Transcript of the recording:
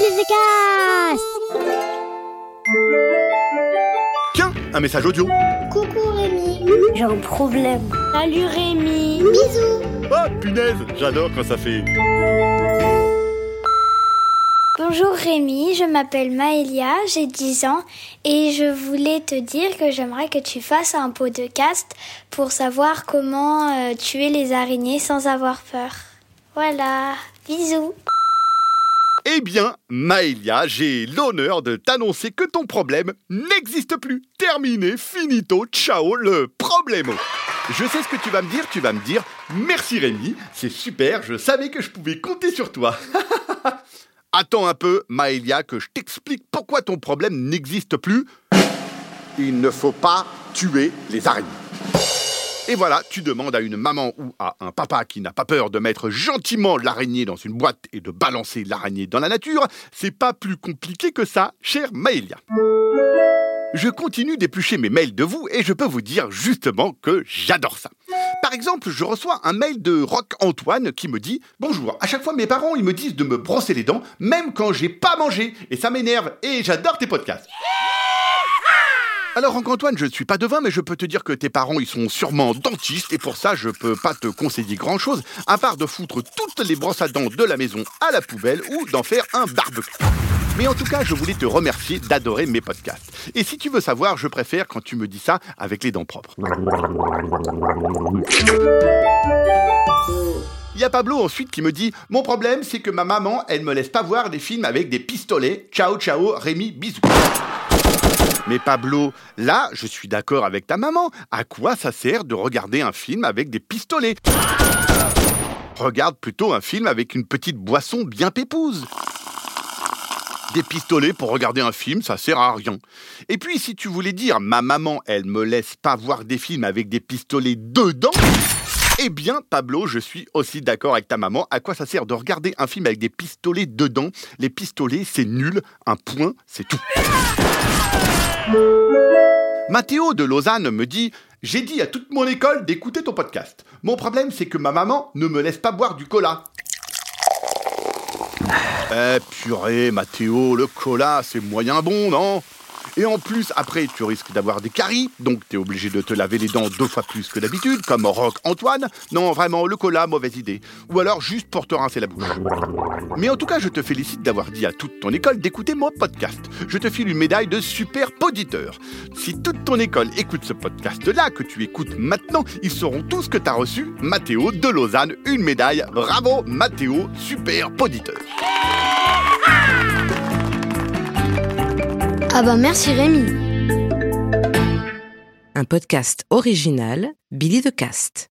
Billy Tiens, un message audio. Coucou Rémi. J'ai un problème. Salut Rémi. Bisous. Oh punaise, j'adore quand ça fait. Bonjour Rémi, je m'appelle Maëlia, j'ai 10 ans et je voulais te dire que j'aimerais que tu fasses un podcast pour savoir comment euh, tuer les araignées sans avoir peur. Voilà, bisous. Eh bien, Maëlia, j'ai l'honneur de t'annoncer que ton problème n'existe plus. Terminé, finito, ciao, le problème. Je sais ce que tu vas me dire, tu vas me dire merci Rémi, c'est super, je savais que je pouvais compter sur toi. Attends un peu, Maëlia, que je t'explique pourquoi ton problème n'existe plus. Il ne faut pas tuer les araignées. Et voilà, tu demandes à une maman ou à un papa qui n'a pas peur de mettre gentiment l'araignée dans une boîte et de balancer l'araignée dans la nature. C'est pas plus compliqué que ça, chère Maëlia. Je continue d'éplucher mes mails de vous et je peux vous dire justement que j'adore ça. Par exemple, je reçois un mail de Rock Antoine qui me dit Bonjour, à chaque fois mes parents ils me disent de me brosser les dents, même quand j'ai pas mangé, et ça m'énerve, et j'adore tes podcasts. Alors, Antoine, je ne suis pas devin, mais je peux te dire que tes parents, ils sont sûrement dentistes, et pour ça, je peux pas te conseiller grand chose, à part de foutre toutes les brosses à dents de la maison à la poubelle ou d'en faire un barbecue. Mais en tout cas, je voulais te remercier d'adorer mes podcasts. Et si tu veux savoir, je préfère quand tu me dis ça avec les dents propres. Il y a Pablo ensuite qui me dit Mon problème, c'est que ma maman, elle me laisse pas voir des films avec des pistolets. Ciao, ciao, Rémi, bisous. Mais Pablo, là, je suis d'accord avec ta maman. À quoi ça sert de regarder un film avec des pistolets? Regarde plutôt un film avec une petite boisson bien pépouse. Des pistolets pour regarder un film, ça sert à rien. Et puis, si tu voulais dire ma maman, elle me laisse pas voir des films avec des pistolets dedans, eh bien, Pablo, je suis aussi d'accord avec ta maman. À quoi ça sert de regarder un film avec des pistolets dedans? Les pistolets, c'est nul. Un point, c'est tout. Mathéo de Lausanne me dit J'ai dit à toute mon école d'écouter ton podcast. Mon problème, c'est que ma maman ne me laisse pas boire du cola. Eh purée, Mathéo, le cola, c'est moyen bon, non? Et en plus, après, tu risques d'avoir des caries, donc t'es obligé de te laver les dents deux fois plus que d'habitude, comme Rock Antoine. Non, vraiment, le cola, mauvaise idée. Ou alors juste pour te rincer la bouche. Mais en tout cas, je te félicite d'avoir dit à toute ton école d'écouter mon podcast. Je te file une médaille de super poditeur. Si toute ton école écoute ce podcast-là, que tu écoutes maintenant, ils sauront tous que t'as reçu, Mathéo de Lausanne, une médaille. Bravo, Mathéo, super poditeur. Ah bah merci Rémi. Un podcast original, Billy de Cast.